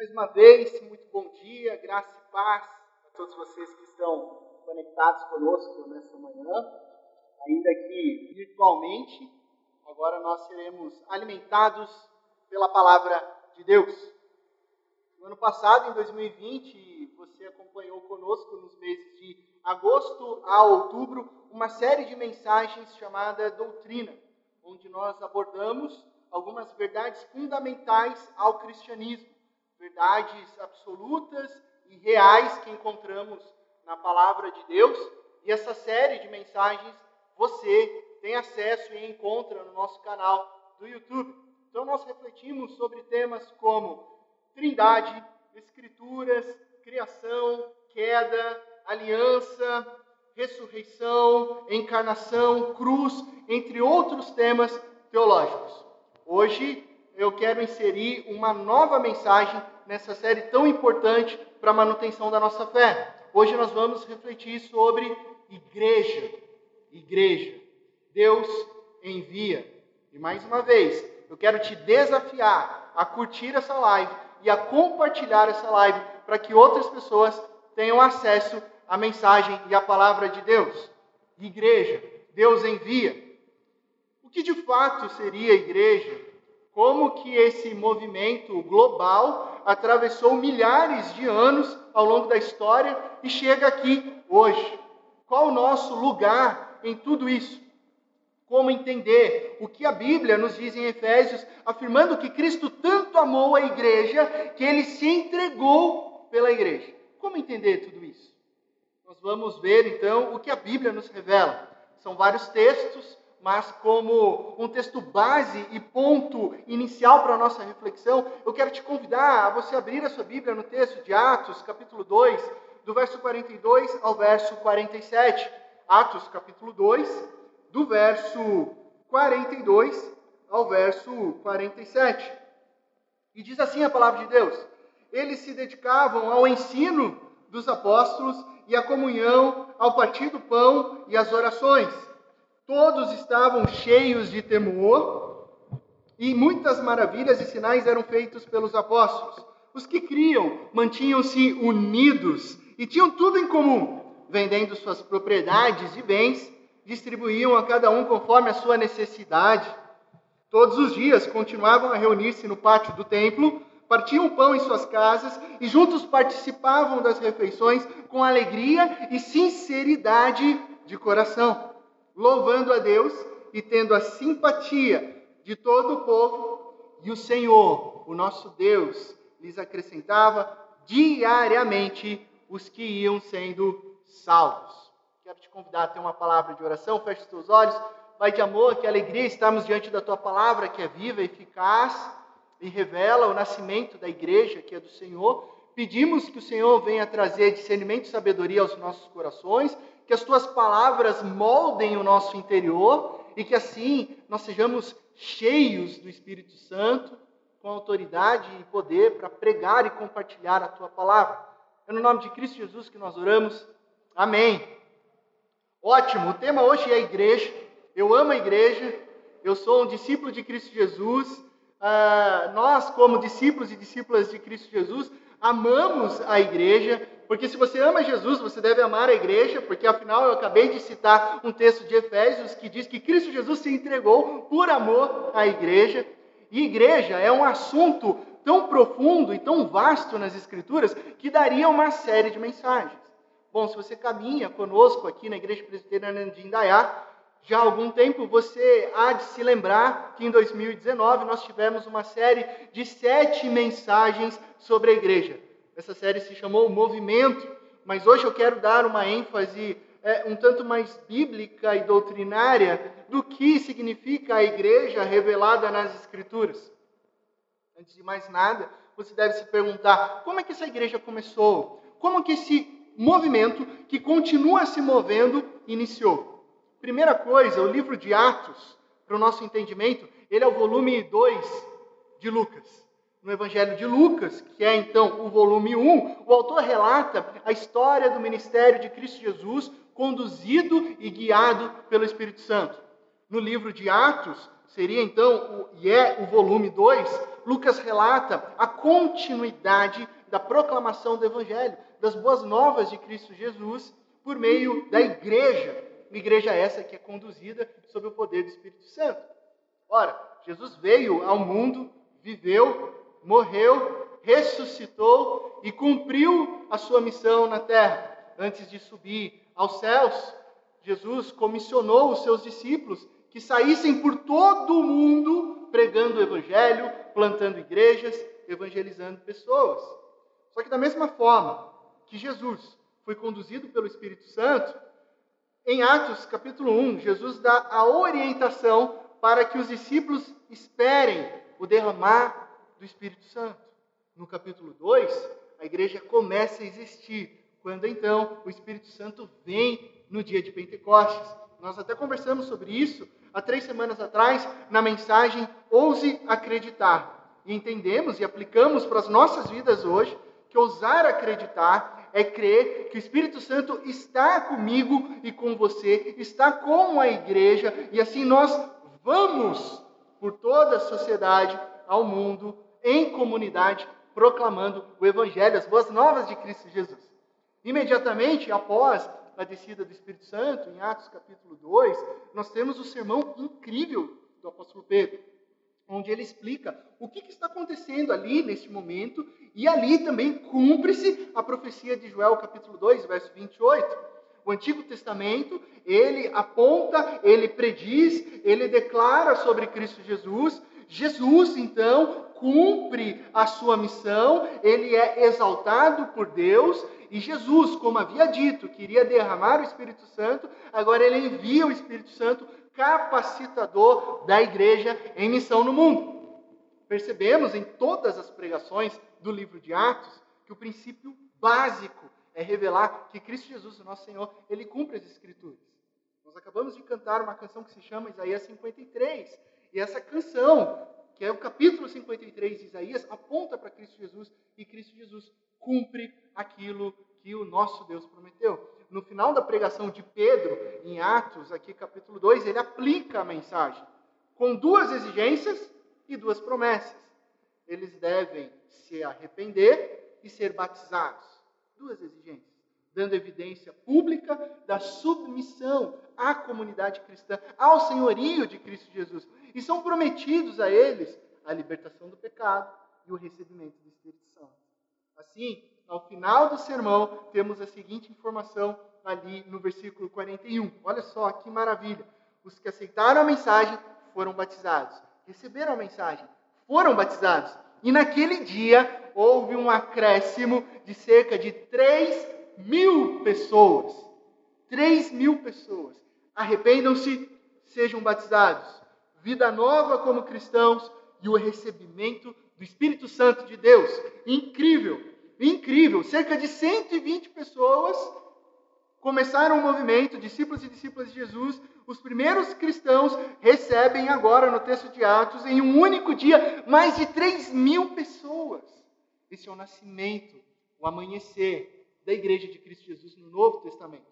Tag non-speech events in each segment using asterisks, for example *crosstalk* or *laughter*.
Mais uma vez, muito bom dia, graça e paz a todos vocês que estão conectados conosco nessa manhã, ainda que virtualmente. Agora nós seremos alimentados pela palavra de Deus. No ano passado, em 2020, você acompanhou conosco nos meses de agosto a outubro uma série de mensagens chamada Doutrina, onde nós abordamos algumas verdades fundamentais ao cristianismo verdades absolutas e reais que encontramos na palavra de Deus. E essa série de mensagens você tem acesso e encontra no nosso canal do YouTube. Então nós refletimos sobre temas como Trindade, Escrituras, criação, queda, aliança, ressurreição, encarnação, cruz, entre outros temas teológicos. Hoje eu quero inserir uma nova mensagem nessa série tão importante para a manutenção da nossa fé. Hoje nós vamos refletir sobre igreja. Igreja. Deus envia. E mais uma vez, eu quero te desafiar a curtir essa live e a compartilhar essa live para que outras pessoas tenham acesso à mensagem e à palavra de Deus. Igreja, Deus envia. O que de fato seria igreja? Como que esse movimento global atravessou milhares de anos ao longo da história e chega aqui hoje. Qual o nosso lugar em tudo isso? Como entender o que a Bíblia nos diz em Efésios, afirmando que Cristo tanto amou a igreja que ele se entregou pela igreja? Como entender tudo isso? Nós vamos ver então o que a Bíblia nos revela. São vários textos, mas como um texto base e ponto inicial para a nossa reflexão, eu quero te convidar a você abrir a sua Bíblia no texto de Atos, capítulo 2, do verso 42 ao verso 47. Atos, capítulo 2, do verso 42 ao verso 47. E diz assim a palavra de Deus: Eles se dedicavam ao ensino dos apóstolos e à comunhão, ao partir do pão e às orações. Todos estavam cheios de temor e muitas maravilhas e sinais eram feitos pelos apóstolos. Os que criam mantinham-se unidos e tinham tudo em comum, vendendo suas propriedades e bens, distribuíam a cada um conforme a sua necessidade. Todos os dias continuavam a reunir-se no pátio do templo, partiam pão em suas casas e juntos participavam das refeições com alegria e sinceridade de coração louvando a Deus e tendo a simpatia de todo o povo, e o Senhor, o nosso Deus, lhes acrescentava diariamente os que iam sendo salvos. Quero te convidar a ter uma palavra de oração, feche os teus olhos. Pai de amor, que alegria estamos diante da tua palavra, que é viva, eficaz e revela o nascimento da igreja, que é do Senhor. Pedimos que o Senhor venha trazer discernimento e sabedoria aos nossos corações que as tuas palavras moldem o nosso interior e que assim nós sejamos cheios do Espírito Santo, com autoridade e poder para pregar e compartilhar a tua palavra. É no nome de Cristo Jesus que nós oramos. Amém. Ótimo, o tema hoje é a igreja. Eu amo a igreja, eu sou um discípulo de Cristo Jesus. Uh, nós, como discípulos e discípulas de Cristo Jesus, amamos a igreja, porque se você ama Jesus, você deve amar a igreja, porque afinal eu acabei de citar um texto de Efésios que diz que Cristo Jesus se entregou por amor à igreja. E igreja é um assunto tão profundo e tão vasto nas Escrituras que daria uma série de mensagens. Bom, se você caminha conosco aqui na Igreja Presbiteriana de Indaiá, já há algum tempo você há de se lembrar que em 2019 nós tivemos uma série de sete mensagens sobre a igreja. Essa série se chamou Movimento, mas hoje eu quero dar uma ênfase é, um tanto mais bíblica e doutrinária do que significa a igreja revelada nas Escrituras. Antes de mais nada, você deve se perguntar como é que essa igreja começou? Como que esse movimento que continua se movendo iniciou? Primeira coisa, o livro de Atos, para o nosso entendimento, ele é o volume 2 de Lucas no Evangelho de Lucas, que é então o volume 1, o autor relata a história do ministério de Cristo Jesus, conduzido e guiado pelo Espírito Santo. No livro de Atos, seria então, o, e é o volume 2, Lucas relata a continuidade da proclamação do Evangelho, das boas novas de Cristo Jesus, por meio da igreja. Uma igreja essa que é conduzida sob o poder do Espírito Santo. Ora, Jesus veio ao mundo, viveu, morreu, ressuscitou e cumpriu a sua missão na terra. Antes de subir aos céus, Jesus comissionou os seus discípulos que saíssem por todo o mundo pregando o evangelho, plantando igrejas, evangelizando pessoas. Só que da mesma forma que Jesus foi conduzido pelo Espírito Santo, em Atos capítulo 1, Jesus dá a orientação para que os discípulos esperem o derramar do Espírito Santo. No capítulo 2, a igreja começa a existir, quando então o Espírito Santo vem no dia de Pentecostes. Nós até conversamos sobre isso há três semanas atrás na mensagem Ouse Acreditar. E entendemos e aplicamos para as nossas vidas hoje que ousar acreditar é crer que o Espírito Santo está comigo e com você, está com a igreja, e assim nós vamos por toda a sociedade, ao mundo, em comunidade, proclamando o Evangelho, as boas novas de Cristo Jesus. Imediatamente após a descida do Espírito Santo, em Atos capítulo 2, nós temos o sermão incrível do apóstolo Pedro, onde ele explica o que, está acontecendo ali neste momento, e ali também cumpre-se a profecia de Joel capítulo 2, verso 28. O Antigo Testamento, ele aponta, ele prediz, ele declara sobre Cristo Jesus. Jesus, então, cumpre a sua missão, ele é exaltado por Deus, e Jesus, como havia dito, queria derramar o Espírito Santo, agora ele envia o Espírito Santo capacitador da igreja em missão no mundo. Percebemos em todas as pregações do livro de Atos que o princípio básico é revelar que Cristo Jesus, o nosso Senhor, ele cumpre as Escrituras. Nós acabamos de cantar uma canção que se chama Isaías 53. E essa canção, que é o capítulo 53 de Isaías, aponta para Cristo Jesus e Cristo Jesus cumpre aquilo que o nosso Deus prometeu. No final da pregação de Pedro, em Atos, aqui capítulo 2, ele aplica a mensagem com duas exigências e duas promessas. Eles devem se arrepender e ser batizados. Duas exigências, dando evidência pública da submissão à comunidade cristã, ao senhorio de Cristo Jesus. E são prometidos a eles a libertação do pecado e o recebimento do Espírito Santo. Assim, ao final do sermão, temos a seguinte informação ali no versículo 41. Olha só que maravilha. Os que aceitaram a mensagem foram batizados. Receberam a mensagem, foram batizados. E naquele dia houve um acréscimo de cerca de 3 mil pessoas. 3 mil pessoas. Arrependam-se, sejam batizados. Vida nova como cristãos e o recebimento do Espírito Santo de Deus. Incrível, incrível. Cerca de 120 pessoas começaram o movimento, discípulos e discípulas de Jesus. Os primeiros cristãos recebem agora, no texto de Atos, em um único dia, mais de 3 mil pessoas. Esse é o nascimento, o amanhecer da igreja de Cristo Jesus no Novo Testamento.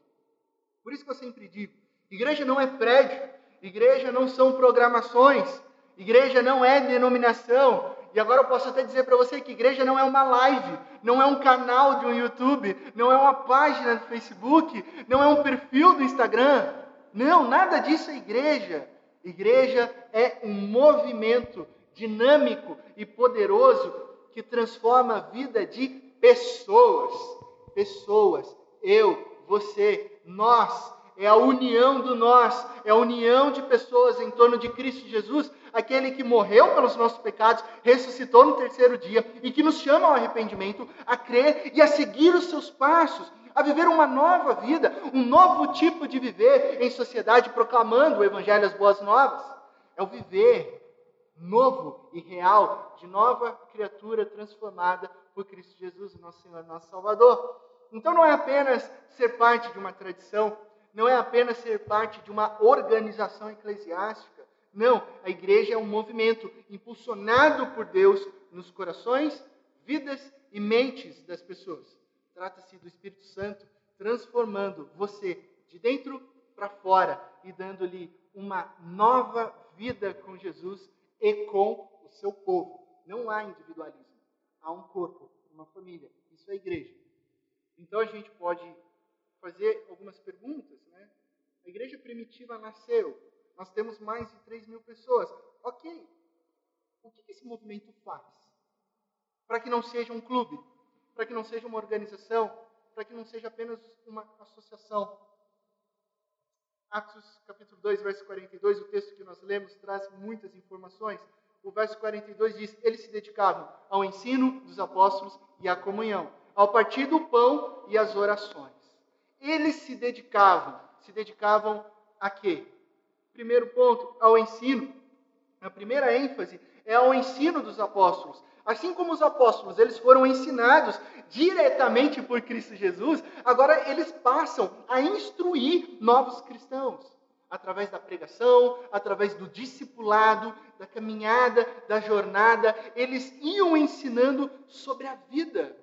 Por isso que eu sempre digo: igreja não é prédio, igreja não são programações, igreja não é denominação, e agora eu posso até dizer para você que igreja não é uma live, não é um canal de um YouTube, não é uma página do Facebook, não é um perfil do Instagram. Não, nada disso é igreja. Igreja é um movimento dinâmico e poderoso que transforma a vida de pessoas. Pessoas, eu, você, nós, é a união do nós, é a união de pessoas em torno de Cristo Jesus aquele que morreu pelos nossos pecados, ressuscitou no terceiro dia e que nos chama ao arrependimento, a crer e a seguir os seus passos, a viver uma nova vida, um novo tipo de viver em sociedade, proclamando o Evangelho as boas novas. É o viver novo e real de nova criatura transformada por Cristo Jesus, nosso Senhor, nosso Salvador. Então não é apenas ser parte de uma tradição, não é apenas ser parte de uma organização eclesiástica, não, a igreja é um movimento impulsionado por Deus nos corações, vidas e mentes das pessoas. Trata-se do Espírito Santo transformando você de dentro para fora e dando-lhe uma nova vida com Jesus e com o seu povo. Não há individualismo. Há um corpo, uma família. Isso é igreja. Então a gente pode fazer algumas perguntas. Né? A igreja primitiva nasceu. Nós temos mais de 3 mil pessoas. Ok. O que esse movimento faz? Para que não seja um clube, para que não seja uma organização, para que não seja apenas uma associação. Atos capítulo 2, verso 42, o texto que nós lemos traz muitas informações. O verso 42 diz: Eles se dedicavam ao ensino dos apóstolos e à comunhão, ao partir do pão e às orações. Eles se dedicavam, se dedicavam a quê? Primeiro ponto, ao ensino. A primeira ênfase é ao ensino dos apóstolos. Assim como os apóstolos, eles foram ensinados diretamente por Cristo Jesus, agora eles passam a instruir novos cristãos através da pregação, através do discipulado, da caminhada, da jornada, eles iam ensinando sobre a vida,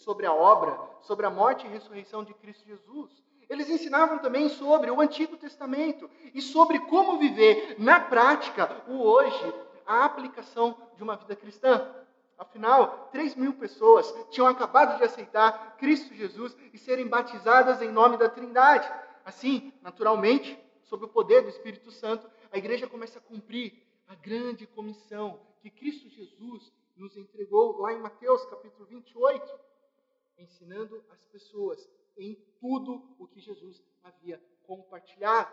sobre a obra, sobre a morte e ressurreição de Cristo Jesus. Eles ensinavam também sobre o Antigo Testamento e sobre como viver na prática o hoje, a aplicação de uma vida cristã. Afinal, 3 mil pessoas tinham acabado de aceitar Cristo Jesus e serem batizadas em nome da Trindade. Assim, naturalmente, sob o poder do Espírito Santo, a igreja começa a cumprir a grande comissão que Cristo Jesus nos entregou lá em Mateus capítulo 28, ensinando as pessoas em tudo o que Jesus havia compartilhado.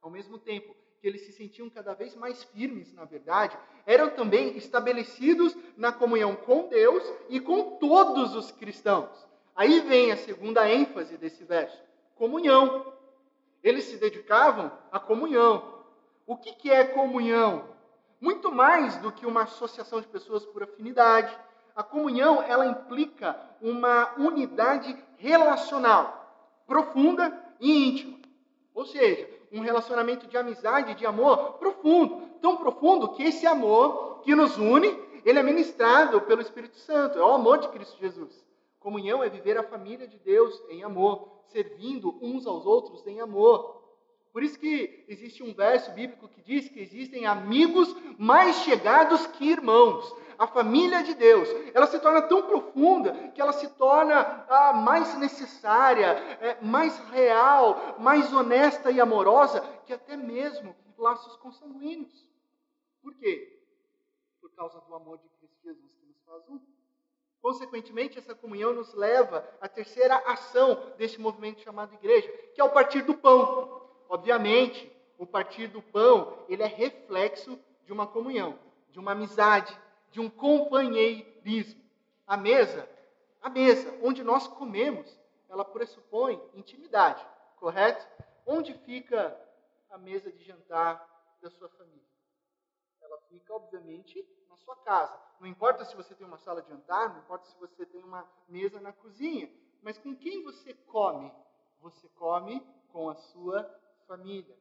Ao mesmo tempo, que eles se sentiam cada vez mais firmes, na verdade, eram também estabelecidos na comunhão com Deus e com todos os cristãos. Aí vem a segunda ênfase desse verso: comunhão. Eles se dedicavam à comunhão. O que, que é comunhão? Muito mais do que uma associação de pessoas por afinidade. A comunhão, ela implica uma unidade relacional, profunda e íntima. Ou seja, um relacionamento de amizade, de amor profundo. Tão profundo que esse amor que nos une, ele é ministrado pelo Espírito Santo. É o amor de Cristo Jesus. Comunhão é viver a família de Deus em amor, servindo uns aos outros em amor. Por isso que existe um verso bíblico que diz que existem amigos mais chegados que irmãos a família de Deus, ela se torna tão profunda que ela se torna ah, mais necessária, é, mais real, mais honesta e amorosa que até mesmo laços consanguíneos. Por quê? Por causa do amor de Cristo Jesus que nos faz um. Consequentemente, essa comunhão nos leva à terceira ação deste movimento chamado igreja, que é o partir do pão. Obviamente, o partir do pão, ele é reflexo de uma comunhão, de uma amizade, de um companheirismo. A mesa, a mesa onde nós comemos, ela pressupõe intimidade, correto? Onde fica a mesa de jantar da sua família? Ela fica, obviamente, na sua casa. Não importa se você tem uma sala de jantar, não importa se você tem uma mesa na cozinha, mas com quem você come? Você come com a sua família.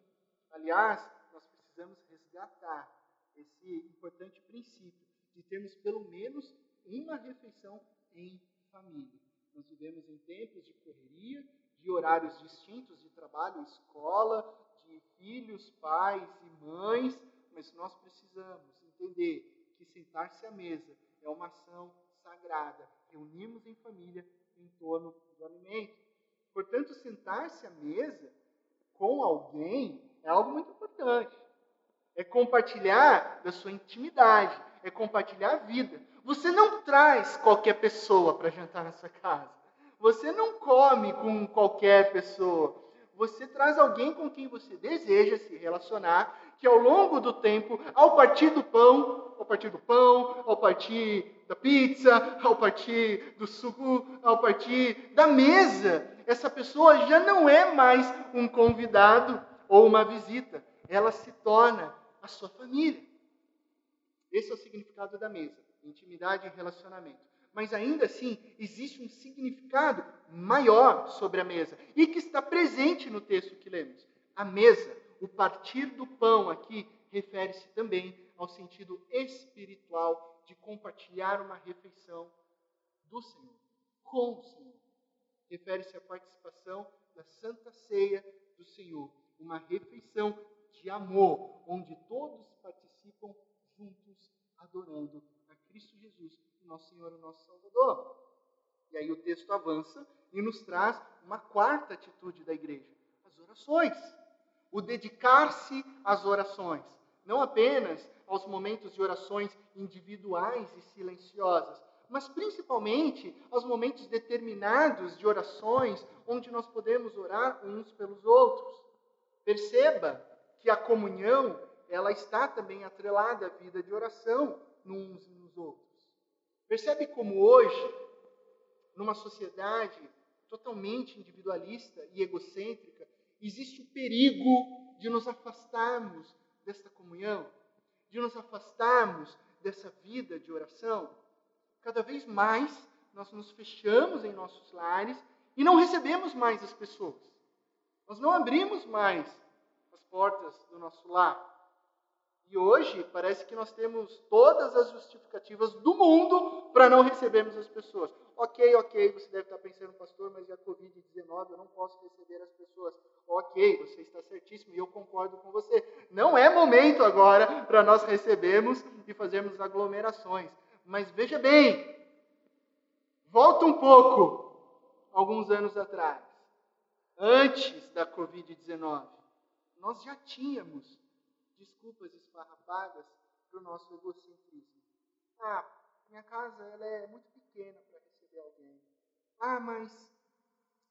Aliás, nós precisamos resgatar esse importante princípio de termos pelo menos uma refeição em família. Nós vivemos em tempos de correria, de horários distintos de trabalho, escola, de filhos, pais e mães, mas nós precisamos entender que sentar-se à mesa é uma ação sagrada. Reunimos em família em torno do alimento. Portanto, sentar-se à mesa com alguém é algo muito importante. É compartilhar da sua intimidade, é compartilhar a vida. Você não traz qualquer pessoa para jantar na sua casa. Você não come com qualquer pessoa. Você traz alguém com quem você deseja se relacionar, que ao longo do tempo, ao partir do pão, ao partir do pão, ao partir da pizza, ao partir do suco, ao partir da mesa, essa pessoa já não é mais um convidado ou uma visita. Ela se torna a sua família. Esse é o significado da mesa: intimidade e relacionamento. Mas ainda assim, existe um significado maior sobre a mesa e que está presente no texto que lemos. A mesa, o partir do pão aqui, refere-se também ao sentido espiritual de compartilhar uma refeição do Senhor, com o Senhor. Refere-se à participação da Santa Ceia do Senhor, uma refeição de amor, onde todos participam juntos adorando a Cristo Jesus, nosso Senhor e nosso Salvador. E aí o texto avança e nos traz uma quarta atitude da igreja: as orações. O dedicar-se às orações. Não apenas aos momentos de orações individuais e silenciosas, mas principalmente aos momentos determinados de orações onde nós podemos orar uns pelos outros. Perceba que a comunhão, ela está também atrelada à vida de oração uns nos outros. Percebe como hoje, numa sociedade totalmente individualista e egocêntrica, existe o perigo de nos afastarmos desta comunhão, de nos afastarmos dessa vida de oração. Cada vez mais nós nos fechamos em nossos lares e não recebemos mais as pessoas. Nós não abrimos mais as portas do nosso lar. E hoje parece que nós temos todas as justificativas do mundo para não recebermos as pessoas. Ok, ok, você deve estar pensando, pastor, mas a Covid-19, eu não posso receber as pessoas. Ok, você está certíssimo e eu concordo com você. Não é momento agora para nós recebermos e fazermos aglomerações. Mas veja bem, volta um pouco, alguns anos atrás, antes da Covid-19, nós já tínhamos desculpas esfarrapadas para o nosso egocentrismo. Ah, minha casa ela é muito pequena para receber alguém. Ah, mas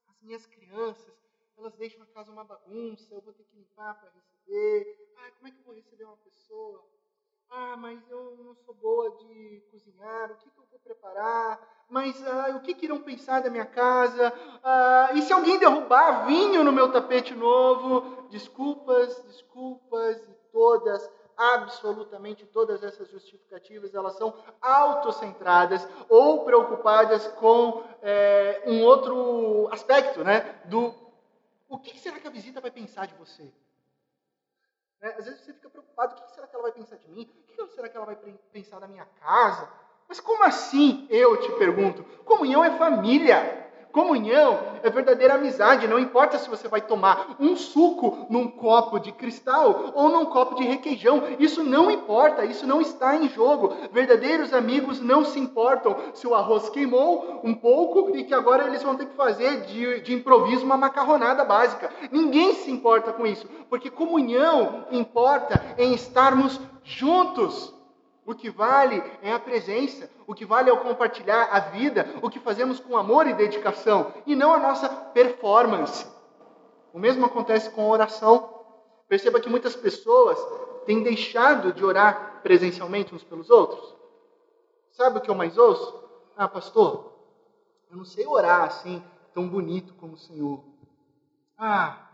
as minhas crianças, elas deixam a casa uma bagunça, eu vou ter que limpar para receber. Ah, como é que eu vou receber uma pessoa? Ah, mas eu não sou boa de cozinhar, o que, que eu vou preparar? Mas ah, o que, que irão pensar da minha casa? Ah, e se alguém derrubar vinho no meu tapete novo? Desculpas, desculpas todas, absolutamente todas essas justificativas, elas são autocentradas ou preocupadas com é, um outro aspecto, né? Do o que será que a visita vai pensar de você? Né? Às vezes você fica preocupado, o que será que ela vai pensar de mim? O que será que ela vai pensar da minha casa? Mas como assim, eu te pergunto? Comunhão é família. Comunhão é verdadeira amizade. Não importa se você vai tomar um suco num copo de cristal ou num copo de requeijão. Isso não importa. Isso não está em jogo. Verdadeiros amigos não se importam se o arroz queimou um pouco e que agora eles vão ter que fazer de, de improviso uma macarronada básica. Ninguém se importa com isso. Porque comunhão importa em estarmos juntos. O que vale é a presença, o que vale é o compartilhar a vida, o que fazemos com amor e dedicação, e não a nossa performance. O mesmo acontece com a oração. Perceba que muitas pessoas têm deixado de orar presencialmente uns pelos outros. Sabe o que eu mais ouço? Ah, pastor, eu não sei orar assim, tão bonito como o Senhor. Ah,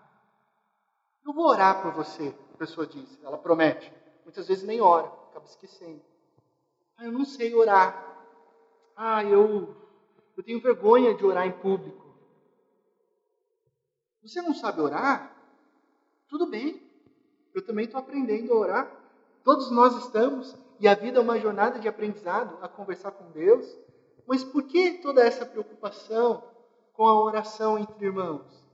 eu vou orar por você, a pessoa diz, ela promete. Muitas vezes nem ora acaba esquecendo. Ah, eu não sei orar. Ah, eu, eu tenho vergonha de orar em público. Você não sabe orar? Tudo bem. Eu também estou aprendendo a orar. Todos nós estamos. E a vida é uma jornada de aprendizado a conversar com Deus. Mas por que toda essa preocupação com a oração entre irmãos?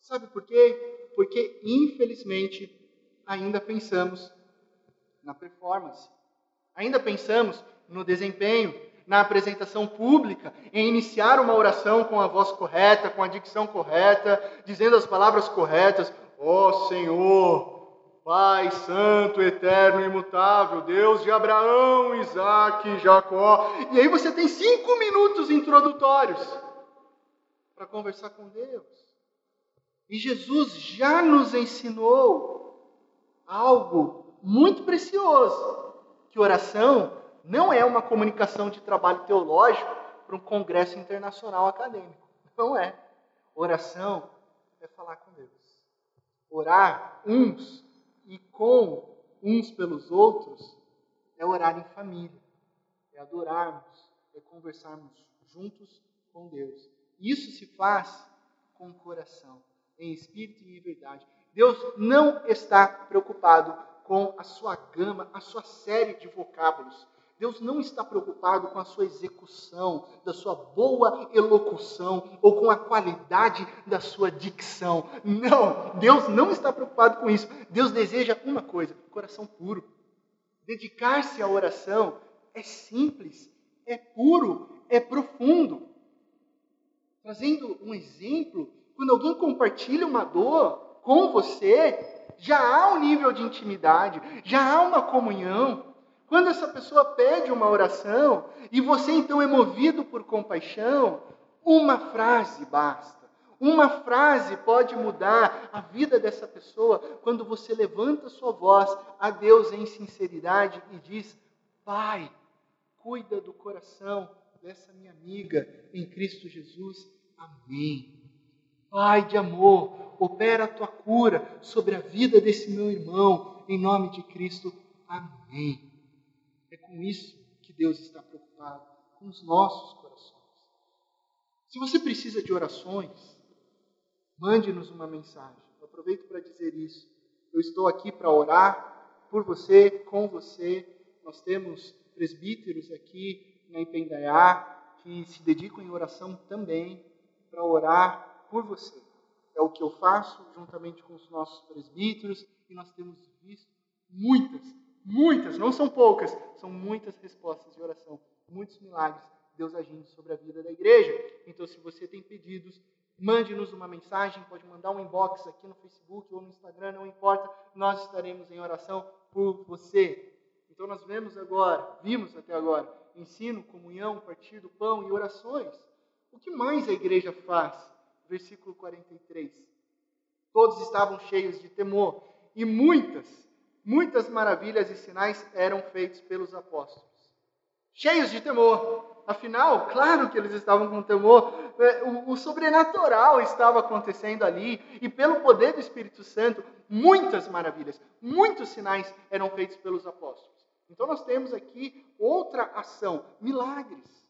Sabe por quê? Porque, infelizmente, ainda pensamos na performance. Ainda pensamos no desempenho, na apresentação pública, em iniciar uma oração com a voz correta, com a dicção correta, dizendo as palavras corretas. Ó oh, Senhor, Pai Santo, Eterno, Imutável, Deus de Abraão, Isaac Jacó. E aí você tem cinco minutos introdutórios para conversar com Deus. E Jesus já nos ensinou algo muito precioso, que oração não é uma comunicação de trabalho teológico para um congresso internacional acadêmico. Não é. Oração é falar com Deus. Orar uns e com uns pelos outros é orar em família, é adorarmos, é conversarmos juntos com Deus. Isso se faz com o coração, em espírito e em verdade. Deus não está preocupado com a sua gama, a sua série de vocábulos. Deus não está preocupado com a sua execução, da sua boa elocução ou com a qualidade da sua dicção. Não, Deus não está preocupado com isso. Deus deseja uma coisa: coração puro. Dedicar-se à oração é simples, é puro, é profundo. Trazendo um exemplo, quando alguém compartilha uma dor com você, já há um nível de intimidade, já há uma comunhão. Quando essa pessoa pede uma oração e você então é movido por compaixão, uma frase basta. Uma frase pode mudar a vida dessa pessoa quando você levanta sua voz a Deus em sinceridade e diz: Pai, cuida do coração dessa minha amiga em Cristo Jesus. Amém. Pai de amor, opera a tua cura sobre a vida desse meu irmão, em nome de Cristo. Amém. É com isso que Deus está preocupado, com os nossos corações. Se você precisa de orações, mande-nos uma mensagem. Eu aproveito para dizer isso. Eu estou aqui para orar por você, com você. Nós temos presbíteros aqui na Ipendaiá que se dedicam em oração também para orar por você. É o que eu faço juntamente com os nossos presbíteros e nós temos visto muitas, Muitas, não são poucas, são muitas respostas de oração, muitos milagres, Deus agindo sobre a vida da igreja. Então, se você tem pedidos, mande-nos uma mensagem, pode mandar um inbox aqui no Facebook ou no Instagram, não importa, nós estaremos em oração por você. Então, nós vemos agora, vimos até agora, ensino, comunhão, partir do pão e orações. O que mais a igreja faz? Versículo 43. Todos estavam cheios de temor e muitas muitas maravilhas e sinais eram feitos pelos apóstolos. Cheios de temor. Afinal, claro que eles estavam com temor, é, o, o sobrenatural estava acontecendo ali, e pelo poder do Espírito Santo, muitas maravilhas, muitos sinais eram feitos pelos apóstolos. Então, nós temos aqui outra ação: milagres.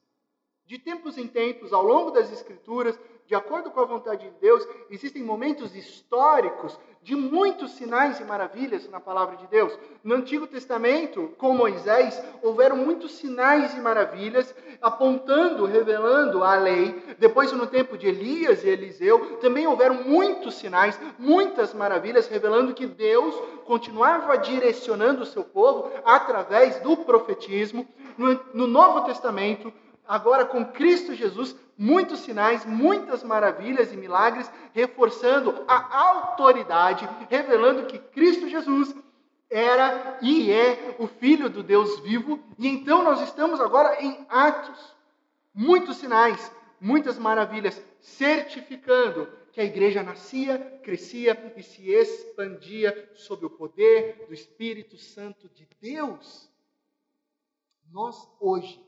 De tempos em tempos, ao longo das Escrituras, de acordo com a vontade de Deus, existem momentos históricos de muitos sinais e maravilhas na palavra de Deus. No Antigo Testamento, com Moisés, houveram muitos sinais e maravilhas apontando, revelando a lei. Depois, no tempo de Elias e Eliseu, também houveram muitos sinais, muitas maravilhas, revelando que Deus continuava direcionando o seu povo através do profetismo. No, no Novo Testamento, agora com Cristo Jesus, muitos sinais, muitas maravilhas e milagres, reforçando a autoridade, revelando que Cristo Jesus era e é o Filho do Deus vivo. E então nós estamos agora em Atos. Muitos sinais, muitas maravilhas, certificando que a igreja nascia, crescia e se expandia sob o poder do Espírito Santo de Deus. Nós hoje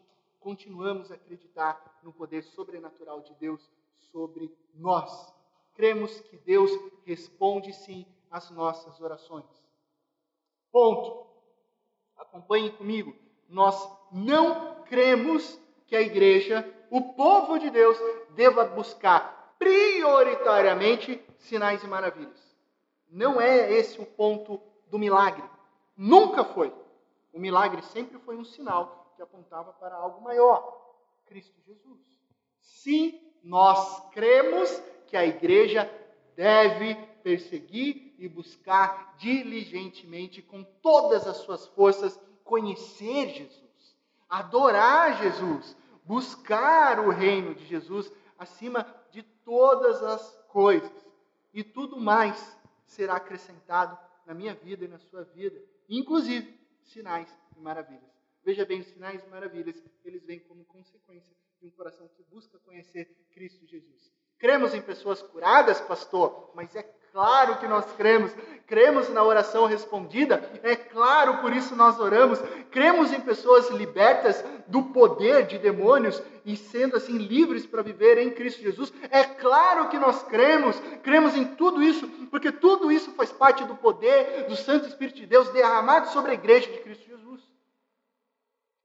continuamos a acreditar no poder sobrenatural de Deus sobre nós. Cremos que Deus responde sim às nossas orações. Ponto. Acompanhe comigo. Nós não cremos que a igreja, o povo de Deus, deva buscar prioritariamente sinais e maravilhas. Não é esse o ponto do milagre. Nunca foi. O milagre sempre foi um sinal que apontava para algo maior, Cristo Jesus. Sim, nós cremos que a igreja deve perseguir e buscar diligentemente, com todas as suas forças, conhecer Jesus, adorar Jesus, buscar o reino de Jesus acima de todas as coisas. E tudo mais será acrescentado na minha vida e na sua vida, inclusive sinais e maravilhas. Veja bem, os sinais e maravilhas, eles vêm como consequência de um coração que busca conhecer Cristo Jesus. Cremos em pessoas curadas, pastor, mas é claro que nós cremos. Cremos na oração respondida, é claro, por isso nós oramos. Cremos em pessoas libertas do poder de demônios e sendo assim livres para viver em Cristo Jesus. É claro que nós cremos. Cremos em tudo isso, porque tudo isso faz parte do poder do Santo Espírito de Deus derramado sobre a igreja de Cristo Jesus.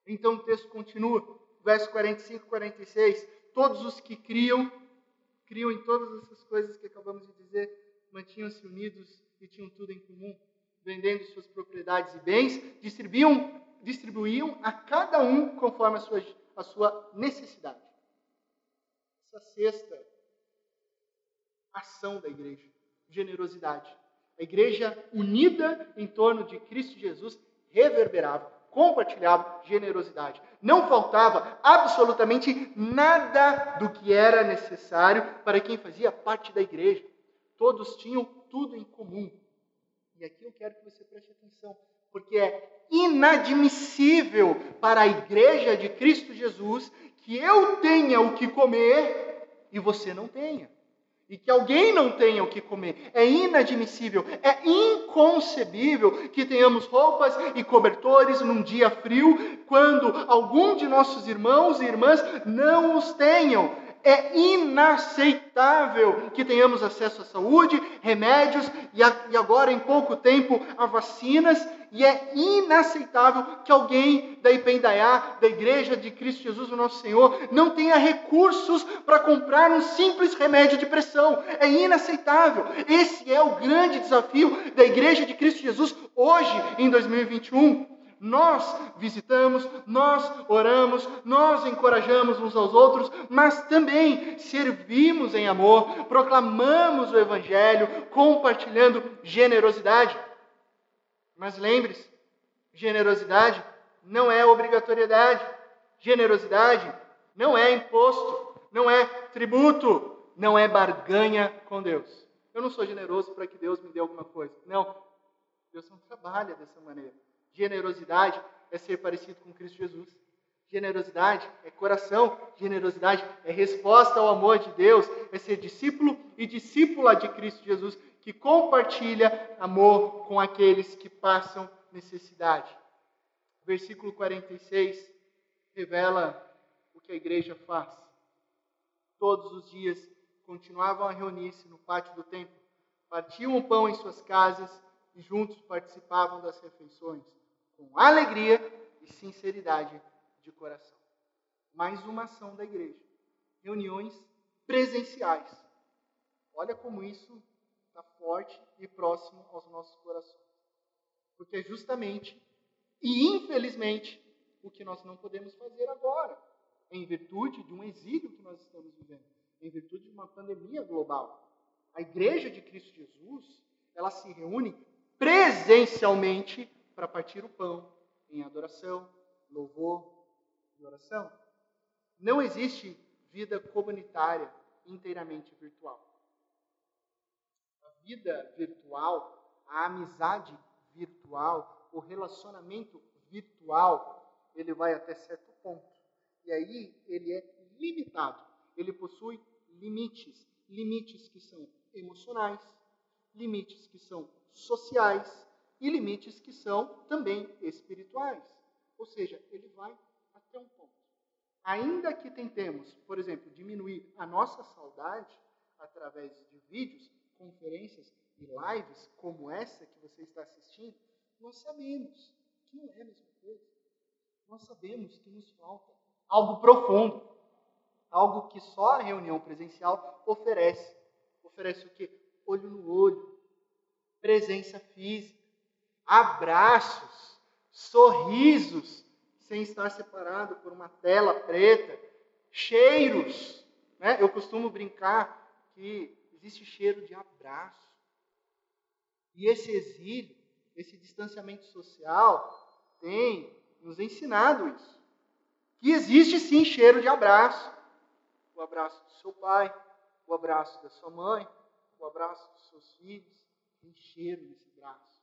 Então o texto continua, verso 45 e 46. Todos os que criam, criam em todas essas coisas que acabamos de dizer, mantinham-se unidos e tinham tudo em comum. vendendo suas propriedades e bens, distribuíam, distribuíam a cada um conforme a sua, a sua necessidade. Essa sexta ação da igreja, generosidade. A igreja unida em torno de Cristo Jesus reverberava, compartilhava generosidade. Não faltava absolutamente nada do que era necessário para quem fazia parte da igreja. Todos tinham tudo em comum. E aqui eu quero que você preste atenção, porque é inadmissível para a igreja de Cristo Jesus que eu tenha o que comer e você não tenha e que alguém não tenha o que comer. É inadmissível, é inconcebível que tenhamos roupas e cobertores num dia frio, quando algum de nossos irmãos e irmãs não os tenham. É inaceitável que tenhamos acesso à saúde, remédios e, agora, em pouco tempo, a vacinas e é inaceitável que alguém da Ipendaiá, da Igreja de Cristo Jesus, o nosso Senhor, não tenha recursos para comprar um simples remédio de pressão. É inaceitável. Esse é o grande desafio da Igreja de Cristo Jesus hoje, em 2021 nós visitamos, nós oramos, nós encorajamos uns aos outros, mas também servimos em amor, proclamamos o Evangelho, compartilhando generosidade. Mas lembre-se, generosidade não é obrigatoriedade. Generosidade não é imposto, não é tributo, não é barganha com Deus. Eu não sou generoso para que Deus me dê alguma coisa. Não. Deus não trabalha dessa maneira. Generosidade é ser parecido com Cristo Jesus. Generosidade é coração, generosidade é resposta ao amor de Deus, é ser discípulo e discípula de Cristo Jesus que compartilha amor com aqueles que passam necessidade. O versículo 46 revela o que a igreja faz. Todos os dias continuavam a reunir-se no pátio do templo, partiam o pão em suas casas e juntos participavam das refeições, com alegria e sinceridade de coração. Mais uma ação da igreja. Reuniões presenciais. Olha como isso está forte e próximo aos nossos corações. Porque é justamente e infelizmente o que nós não podemos fazer agora, em virtude de um exílio que nós estamos vivendo, em virtude de uma pandemia global. A igreja de Cristo Jesus, ela se reúne presencialmente para partir o pão em adoração, louvor e oração. Não existe vida comunitária inteiramente virtual vida virtual, a amizade virtual, o relacionamento virtual, ele vai até certo ponto. E aí ele é limitado. Ele possui limites, limites que são emocionais, limites que são sociais e limites que são também espirituais. Ou seja, ele vai até um ponto. Ainda que tentemos, por exemplo, diminuir a nossa saudade através de vídeos, conferências e lives como essa que você está assistindo, nós sabemos que não é a mesma coisa. Nós sabemos que nos falta algo profundo, algo que só a reunião presencial oferece. Oferece o quê? Olho no olho, presença física, abraços, sorrisos, sem estar separado por uma tela preta, cheiros. Né? Eu costumo brincar que existe cheiro de abraço. E esse exílio, esse distanciamento social, tem nos ensinado isso. Que existe sim cheiro de abraço. O abraço do seu pai, o abraço da sua mãe, o abraço dos seus filhos. Tem cheiro nesse braço.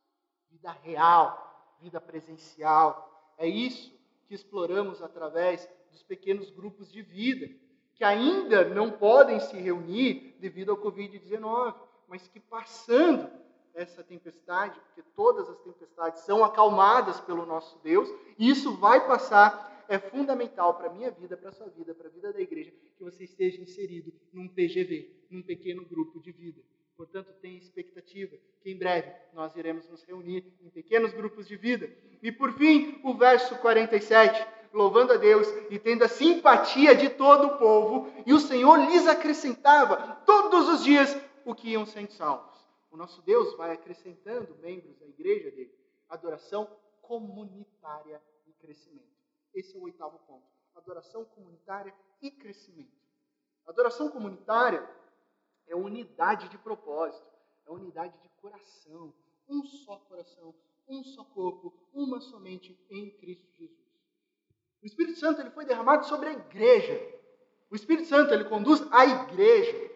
Vida real, vida presencial. É isso que exploramos através dos pequenos grupos de vida que ainda não podem se reunir devido ao Covid-19, mas que passando essa tempestade, porque todas as tempestades são acalmadas pelo nosso Deus, e isso vai passar, é fundamental para a minha vida, para a sua vida, para a vida da igreja, que você esteja inserido num PGV, num pequeno grupo de vida. Portanto, tenha expectativa que em breve nós iremos nos reunir em pequenos grupos de vida. E por fim, o verso 47 louvando a Deus e tendo a simpatia de todo o povo, e o Senhor lhes acrescentava todos os dias o que iam sendo salvos. O nosso Deus vai acrescentando membros à igreja dele. Adoração comunitária e crescimento. Esse é o oitavo ponto. Adoração comunitária e crescimento. Adoração comunitária é unidade de propósito, é unidade de coração, um só coração, um só corpo, uma somente em Cristo Jesus. O Espírito Santo ele foi derramado sobre a igreja. O Espírito Santo ele conduz a igreja.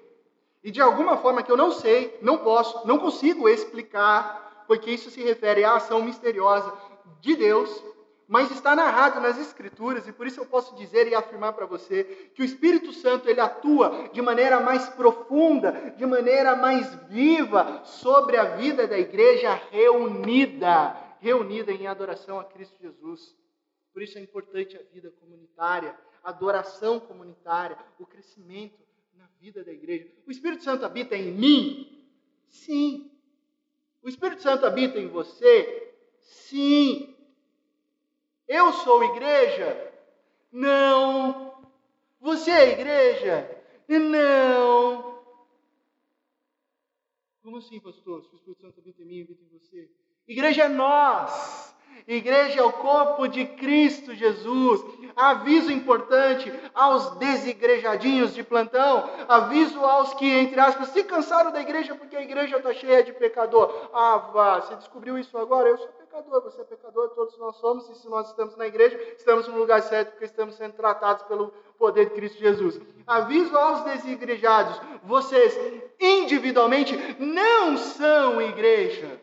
E de alguma forma que eu não sei, não posso, não consigo explicar, porque isso se refere à ação misteriosa de Deus, mas está narrado nas Escrituras e por isso eu posso dizer e afirmar para você que o Espírito Santo ele atua de maneira mais profunda, de maneira mais viva sobre a vida da igreja reunida, reunida em adoração a Cristo Jesus. Por isso é importante a vida comunitária, a adoração comunitária, o crescimento na vida da igreja. O Espírito Santo habita em mim? Sim. O Espírito Santo habita em você? Sim. Eu sou igreja? Não. Você é igreja? Não. Como assim, pastor? Se o Espírito Santo habita em mim, habita em você. Igreja é nós. Igreja é o corpo de Cristo Jesus. Aviso importante aos desigrejadinhos de plantão. Aviso aos que, entre aspas, se cansaram da igreja porque a igreja está cheia de pecador. Ah, vá, você descobriu isso agora? Eu sou pecador, você é pecador, todos nós somos. E se nós estamos na igreja, estamos no lugar certo porque estamos sendo tratados pelo poder de Cristo Jesus. Aviso aos desigrejados: vocês individualmente não são igreja.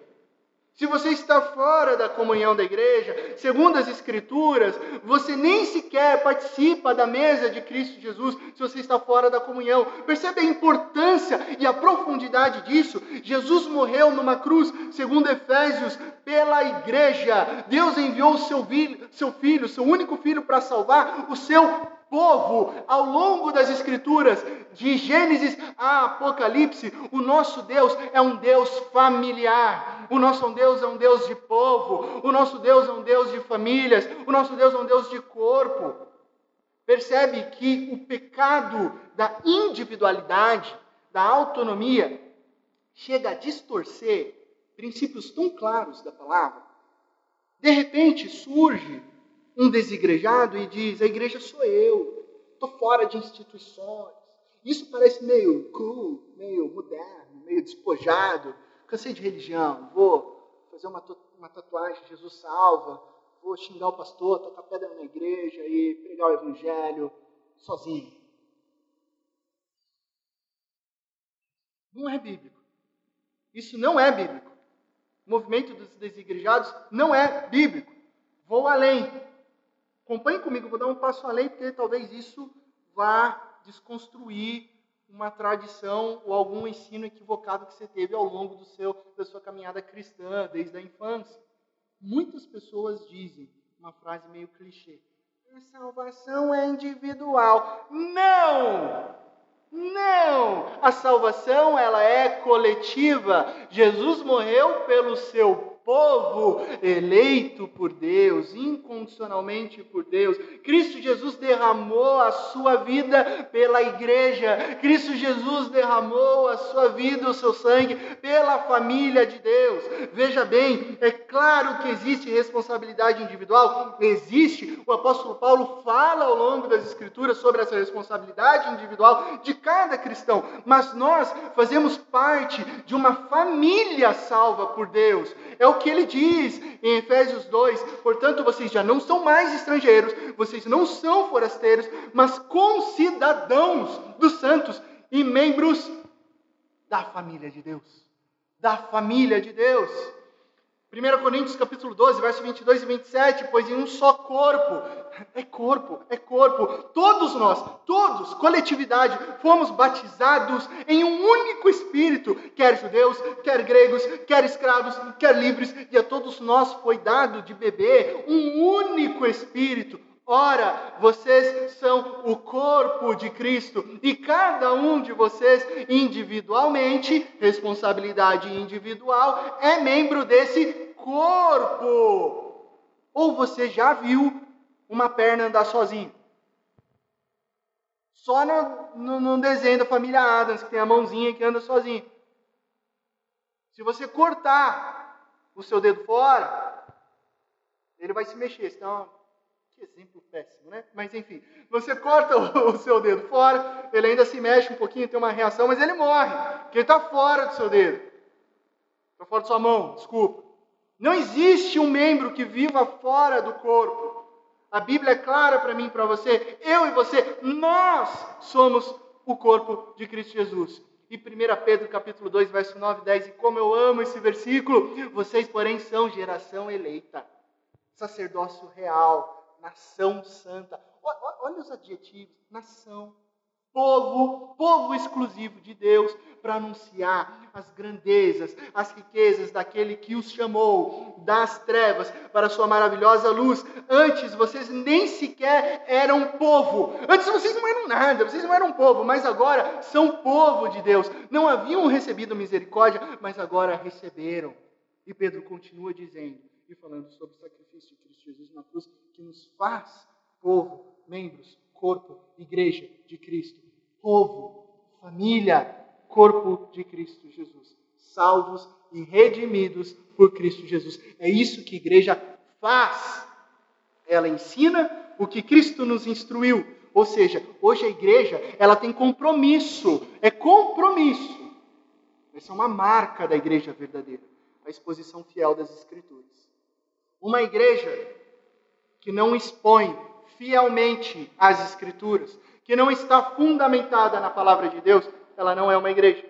Se você está fora da comunhão da igreja, segundo as Escrituras, você nem sequer participa da mesa de Cristo Jesus se você está fora da comunhão. Percebe a importância e a profundidade disso? Jesus morreu numa cruz, segundo Efésios, pela igreja. Deus enviou seu filho, seu, filho, seu único filho, para salvar o seu povo ao longo das Escrituras, de Gênesis a Apocalipse, o nosso Deus é um Deus familiar, o nosso Deus é um Deus de povo, o nosso Deus é um Deus de famílias, o nosso Deus é um Deus de corpo. Percebe que o pecado da individualidade, da autonomia, chega a distorcer princípios tão claros da palavra. De repente surge um desigrejado e diz: a igreja sou eu, estou fora de instituições. Isso parece meio cool, meio moderno, meio despojado. Cansei de religião, vou fazer uma, uma tatuagem, Jesus salva, vou xingar o pastor, tocar pedra na igreja e pregar o evangelho sozinho. Não é bíblico. Isso não é bíblico. O movimento dos desigrejados não é bíblico. Vou além. Acompanhe comigo, vou dar um passo além, porque talvez isso vá desconstruir uma tradição ou algum ensino equivocado que você teve ao longo do seu, da sua caminhada cristã, desde a infância. Muitas pessoas dizem uma frase meio clichê: a salvação é individual. Não! Não! A salvação ela é coletiva. Jesus morreu pelo seu povo eleito por Deus, incondicionalmente por Deus. Cristo Jesus derramou a sua vida pela igreja. Cristo Jesus derramou a sua vida, o seu sangue pela família de Deus. Veja bem, é claro que existe responsabilidade individual, existe. O apóstolo Paulo fala ao longo das escrituras sobre essa responsabilidade individual de cada cristão, mas nós fazemos parte de uma família salva por Deus. É o que ele diz em Efésios 2: portanto, vocês já não são mais estrangeiros, vocês não são forasteiros, mas concidadãos dos santos e membros da família de Deus. Da família de Deus. 1 Coríntios capítulo 12, verso 22 e 27, pois em um só corpo, é corpo, é corpo, todos nós, todos, coletividade, fomos batizados em um único Espírito, quer judeus, quer gregos, quer escravos, quer livres, e a todos nós foi dado de beber um único Espírito. Ora, vocês são o corpo de Cristo e cada um de vocês individualmente, responsabilidade individual, é membro desse corpo. Ou você já viu uma perna andar sozinho? Só no, no, no desenho da família Adams, que tem a mãozinha que anda sozinho. Se você cortar o seu dedo fora, ele vai se mexer. Então, que exemplo péssimo, né? Mas enfim, você corta *laughs* o seu dedo fora, ele ainda se mexe um pouquinho, tem uma reação, mas ele morre, porque ele está fora do seu dedo. Está fora da sua mão, desculpa. Não existe um membro que viva fora do corpo. A Bíblia é clara para mim e para você. Eu e você, nós somos o corpo de Cristo Jesus. E 1 Pedro capítulo 2, verso 9 e 10, e como eu amo esse versículo, vocês, porém, são geração eleita, sacerdócio real, nação santa. Olha os adjetivos, nação, povo, povo exclusivo de Deus, para anunciar as grandezas, as riquezas daquele que os chamou das trevas para a sua maravilhosa luz. Antes vocês nem sequer eram povo. Antes vocês não eram nada, vocês não eram povo, mas agora são povo de Deus. Não haviam recebido misericórdia, mas agora receberam. E Pedro continua dizendo e falando sobre o sacrifício de Cristo Jesus na cruz, que nos faz povo, membros, corpo, igreja de Cristo povo, família, corpo de Cristo Jesus, salvos e redimidos por Cristo Jesus. É isso que a igreja faz. Ela ensina o que Cristo nos instruiu. Ou seja, hoje a igreja, ela tem compromisso, é compromisso. Essa é uma marca da igreja verdadeira, a exposição fiel das escrituras. Uma igreja que não expõe fielmente as escrituras, que não está fundamentada na palavra de Deus, ela não é uma igreja.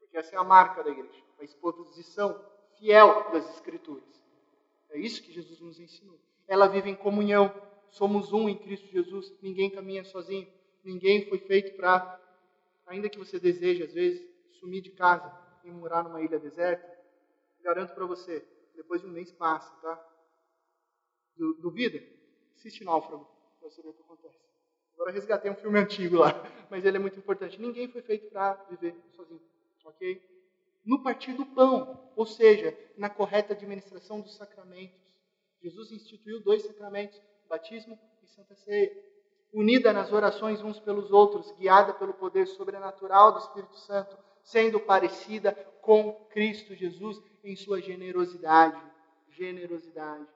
Porque essa é a marca da igreja, a exposição fiel das Escrituras. É isso que Jesus nos ensinou. Ela vive em comunhão, somos um em Cristo Jesus, ninguém caminha sozinho, ninguém foi feito para, ainda que você deseje, às vezes, sumir de casa e morar numa ilha deserta, garanto para você, depois de um mês passa, tá? Duvida? Assiste Náufrago, você ver o que acontece. Agora resgatei um filme *laughs* antigo lá, mas ele é muito importante. Ninguém foi feito para viver sozinho, ok? No partir do pão, ou seja, na correta administração dos sacramentos. Jesus instituiu dois sacramentos, batismo e santa ceia. Unida nas orações uns pelos outros, guiada pelo poder sobrenatural do Espírito Santo, sendo parecida com Cristo Jesus em sua generosidade, generosidade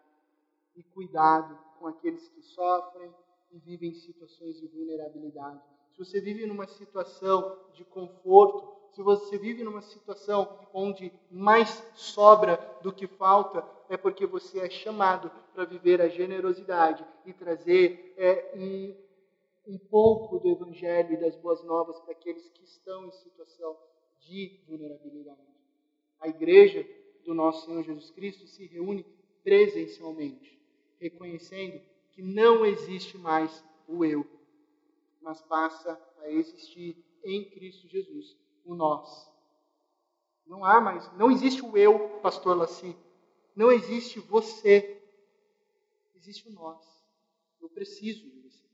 e cuidado com aqueles que sofrem, e vive em situações de vulnerabilidade. Se você vive numa situação de conforto, se você vive numa situação onde mais sobra do que falta, é porque você é chamado para viver a generosidade e trazer é, um, um pouco do Evangelho e das boas novas para aqueles que estão em situação de vulnerabilidade. A igreja do nosso Senhor Jesus Cristo se reúne presencialmente, reconhecendo que não existe mais o eu, mas passa a existir em Cristo Jesus o nós. Não há mais, não existe o eu, pastor Laci. Não existe você. Existe o nós. Eu preciso de você.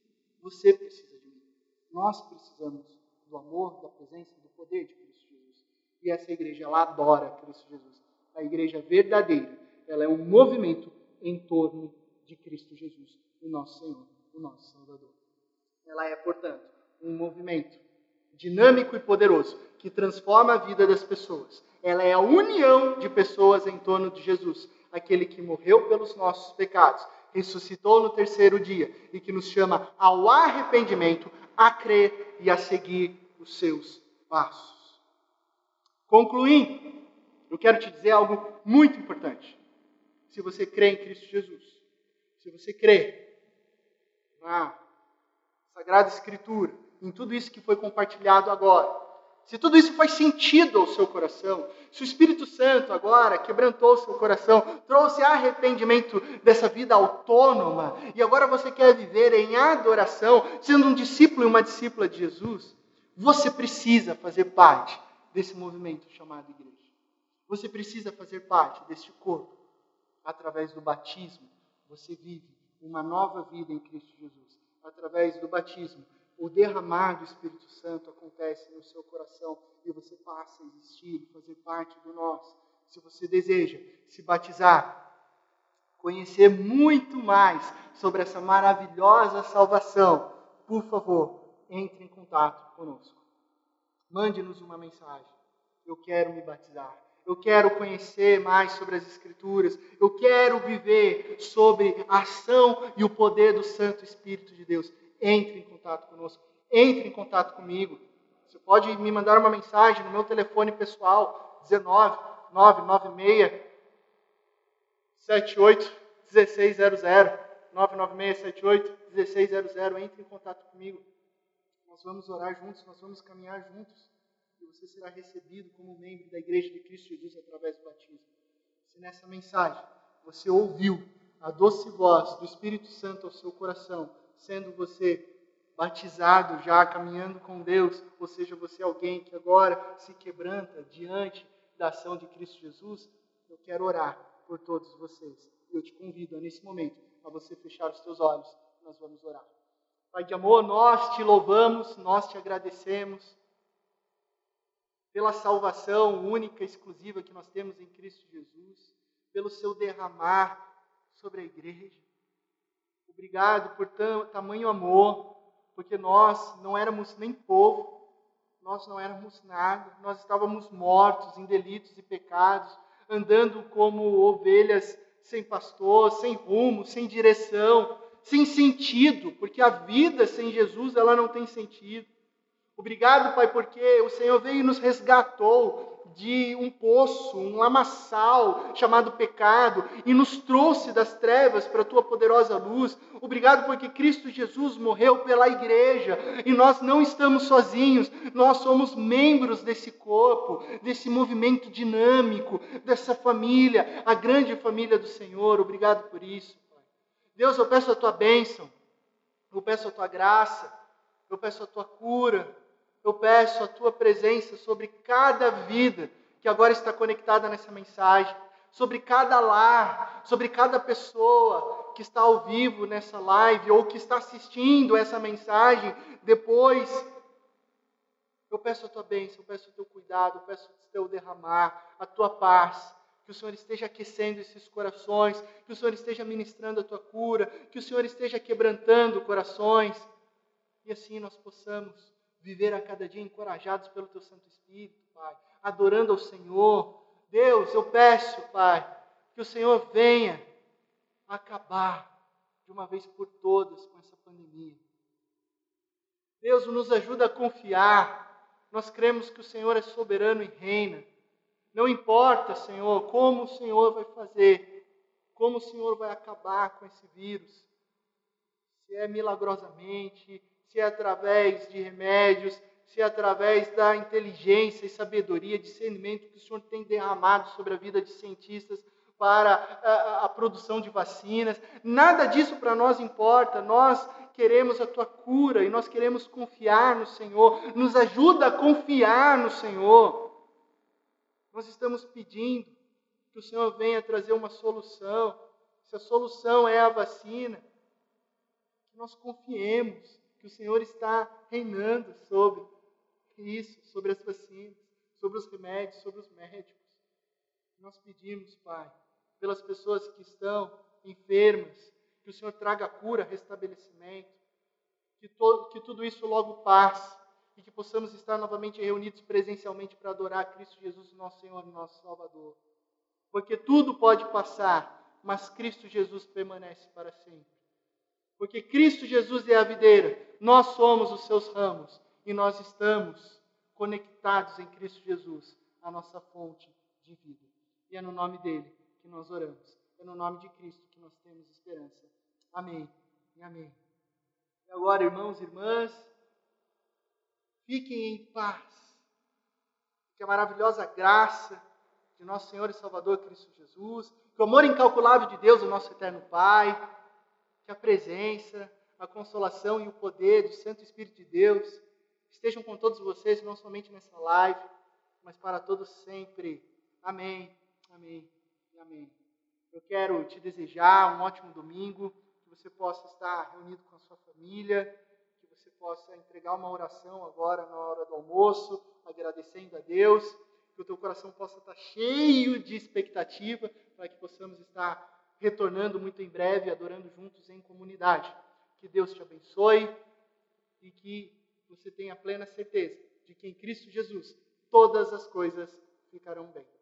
Você precisa de mim. Nós precisamos do amor, da presença, do poder de Cristo. E essa igreja, ela adora Cristo Jesus. A igreja verdadeira, ela é um movimento em torno de Cristo Jesus o nosso Senhor, o nosso Salvador. Ela é, portanto, um movimento dinâmico e poderoso que transforma a vida das pessoas. Ela é a união de pessoas em torno de Jesus, aquele que morreu pelos nossos pecados, ressuscitou no terceiro dia e que nos chama ao arrependimento, a crer e a seguir os seus passos. Concluindo, eu quero te dizer algo muito importante. Se você crê em Cristo Jesus, se você crê na Sagrada Escritura, em tudo isso que foi compartilhado agora, se tudo isso faz sentido ao seu coração, se o Espírito Santo agora quebrantou o seu coração, trouxe arrependimento dessa vida autônoma, e agora você quer viver em adoração, sendo um discípulo e uma discípula de Jesus, você precisa fazer parte desse movimento chamado igreja. Você precisa fazer parte deste corpo. Através do batismo, você vive uma nova vida em Cristo Jesus. Através do batismo, o derramar do Espírito Santo acontece no seu coração e você passa a existir, fazer parte do nós. Se você deseja se batizar, conhecer muito mais sobre essa maravilhosa salvação, por favor, entre em contato conosco. Mande-nos uma mensagem. eu quero me batizar. Eu quero conhecer mais sobre as Escrituras. Eu quero viver sobre a ação e o poder do Santo Espírito de Deus. Entre em contato conosco. Entre em contato comigo. Você pode me mandar uma mensagem no meu telefone pessoal, 19 996 78 1600. 996 78 1600. Entre em contato comigo. Nós vamos orar juntos, nós vamos caminhar juntos e você será recebido como membro da Igreja de Cristo Jesus através do batismo. Se nessa mensagem você ouviu a doce voz do Espírito Santo ao seu coração, sendo você batizado já, caminhando com Deus, ou seja, você é alguém que agora se quebranta diante da ação de Cristo Jesus, eu quero orar por todos vocês. Eu te convido nesse momento a você fechar os seus olhos. Nós vamos orar. Pai de amor, nós te louvamos, nós te agradecemos pela salvação única, exclusiva que nós temos em Cristo Jesus, pelo seu derramar sobre a igreja. Obrigado por tamanho amor, porque nós não éramos nem povo, nós não éramos nada, nós estávamos mortos em delitos e pecados, andando como ovelhas sem pastor, sem rumo, sem direção, sem sentido, porque a vida sem Jesus ela não tem sentido. Obrigado, Pai, porque o Senhor veio e nos resgatou de um poço, um lamaçal chamado pecado e nos trouxe das trevas para a tua poderosa luz. Obrigado porque Cristo Jesus morreu pela igreja e nós não estamos sozinhos, nós somos membros desse corpo, desse movimento dinâmico, dessa família, a grande família do Senhor. Obrigado por isso. Deus, eu peço a tua bênção, eu peço a tua graça, eu peço a tua cura eu peço a tua presença sobre cada vida que agora está conectada nessa mensagem, sobre cada lar, sobre cada pessoa que está ao vivo nessa live ou que está assistindo essa mensagem depois. Eu peço a tua bênção, eu peço o teu cuidado, eu peço o teu derramar, a tua paz. Que o Senhor esteja aquecendo esses corações, que o Senhor esteja ministrando a tua cura, que o Senhor esteja quebrantando corações. E assim nós possamos viver a cada dia encorajados pelo Teu Santo Espírito, Pai, adorando ao Senhor. Deus, eu peço, Pai, que o Senhor venha acabar de uma vez por todas com essa pandemia. Deus nos ajuda a confiar. Nós cremos que o Senhor é soberano e reina. Não importa, Senhor, como o Senhor vai fazer, como o Senhor vai acabar com esse vírus. Se é milagrosamente, se é através de remédios, se é através da inteligência e sabedoria, discernimento que o Senhor tem derramado sobre a vida de cientistas para a, a produção de vacinas. Nada disso para nós importa. Nós queremos a tua cura e nós queremos confiar no Senhor. Nos ajuda a confiar no Senhor. Nós estamos pedindo que o Senhor venha trazer uma solução. Se a solução é a vacina, que nós confiemos que o Senhor está reinando sobre isso, sobre as vacinas, sobre os remédios, sobre os médicos. Nós pedimos, Pai, pelas pessoas que estão enfermas, que o Senhor traga cura, restabelecimento, que, todo, que tudo isso logo passe e que possamos estar novamente reunidos presencialmente para adorar Cristo Jesus, nosso Senhor e nosso Salvador. Porque tudo pode passar, mas Cristo Jesus permanece para sempre. Porque Cristo Jesus é a videira, nós somos os seus ramos e nós estamos conectados em Cristo Jesus, a nossa fonte de vida. E é no nome dele que nós oramos. É no nome de Cristo que nós temos esperança. Amém e amém. E agora, irmãos e irmãs, fiquem em paz. Que a maravilhosa graça de nosso Senhor e Salvador Cristo Jesus, que o amor incalculável de Deus, o nosso eterno Pai, que a presença, a consolação e o poder do Santo Espírito de Deus estejam com todos vocês, não somente nessa live, mas para todos sempre. Amém, amém e amém. Eu quero te desejar um ótimo domingo, que você possa estar reunido com a sua família, possa entregar uma oração agora na hora do almoço, agradecendo a Deus, que o teu coração possa estar cheio de expectativa para que possamos estar retornando muito em breve, adorando juntos em comunidade. Que Deus te abençoe e que você tenha plena certeza de que em Cristo Jesus todas as coisas ficarão bem.